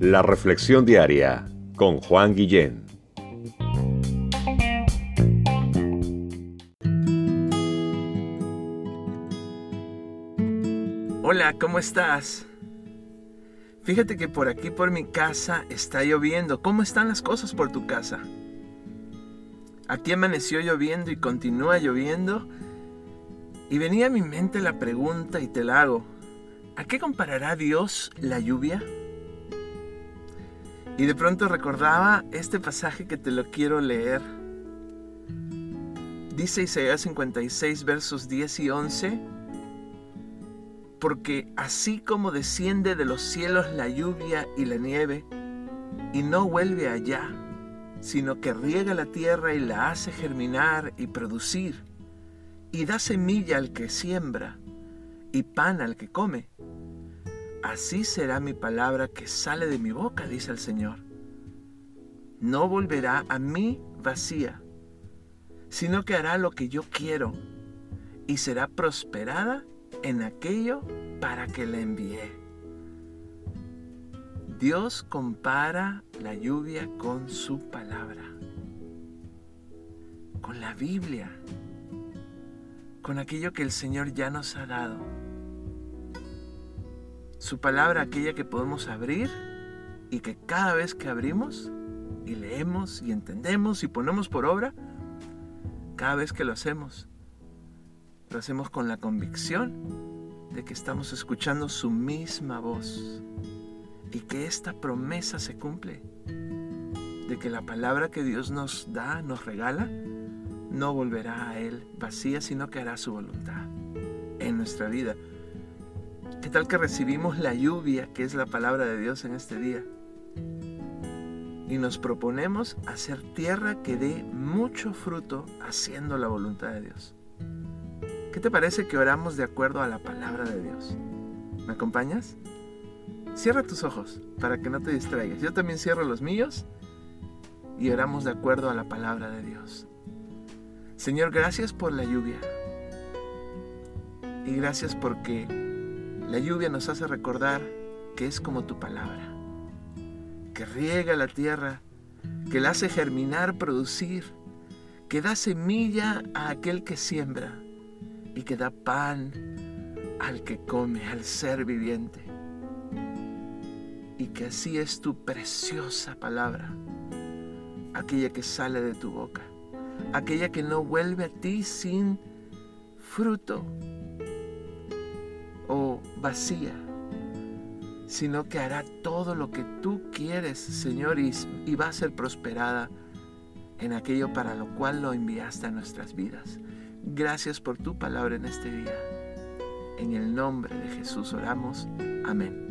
La Reflexión Diaria con Juan Guillén. Hola, ¿cómo estás? Fíjate que por aquí, por mi casa, está lloviendo. ¿Cómo están las cosas por tu casa? Aquí amaneció lloviendo y continúa lloviendo. Y venía a mi mente la pregunta y te la hago. ¿A qué comparará Dios la lluvia? Y de pronto recordaba este pasaje que te lo quiero leer. Dice Isaías 56 versos 10 y 11, porque así como desciende de los cielos la lluvia y la nieve, y no vuelve allá, sino que riega la tierra y la hace germinar y producir, y da semilla al que siembra, y pan al que come, Así será mi palabra que sale de mi boca, dice el Señor. No volverá a mí vacía, sino que hará lo que yo quiero y será prosperada en aquello para que la envié. Dios compara la lluvia con su palabra, con la Biblia, con aquello que el Señor ya nos ha dado. Su palabra aquella que podemos abrir y que cada vez que abrimos y leemos y entendemos y ponemos por obra, cada vez que lo hacemos, lo hacemos con la convicción de que estamos escuchando su misma voz y que esta promesa se cumple, de que la palabra que Dios nos da, nos regala, no volverá a Él vacía, sino que hará su voluntad en nuestra vida. ¿Qué tal que recibimos la lluvia, que es la palabra de Dios en este día? Y nos proponemos hacer tierra que dé mucho fruto haciendo la voluntad de Dios. ¿Qué te parece que oramos de acuerdo a la palabra de Dios? ¿Me acompañas? Cierra tus ojos para que no te distraigas. Yo también cierro los míos y oramos de acuerdo a la palabra de Dios. Señor, gracias por la lluvia. Y gracias porque la lluvia nos hace recordar que es como tu palabra, que riega la tierra, que la hace germinar, producir, que da semilla a aquel que siembra y que da pan al que come, al ser viviente. Y que así es tu preciosa palabra, aquella que sale de tu boca, aquella que no vuelve a ti sin fruto, o vacía, sino que hará todo lo que tú quieres, Señor, y, va a ser prosperada en aquello para lo cual lo enviaste a nuestras vidas. Gracias por tu palabra en este día. En el nombre de Jesús oramos. Amén.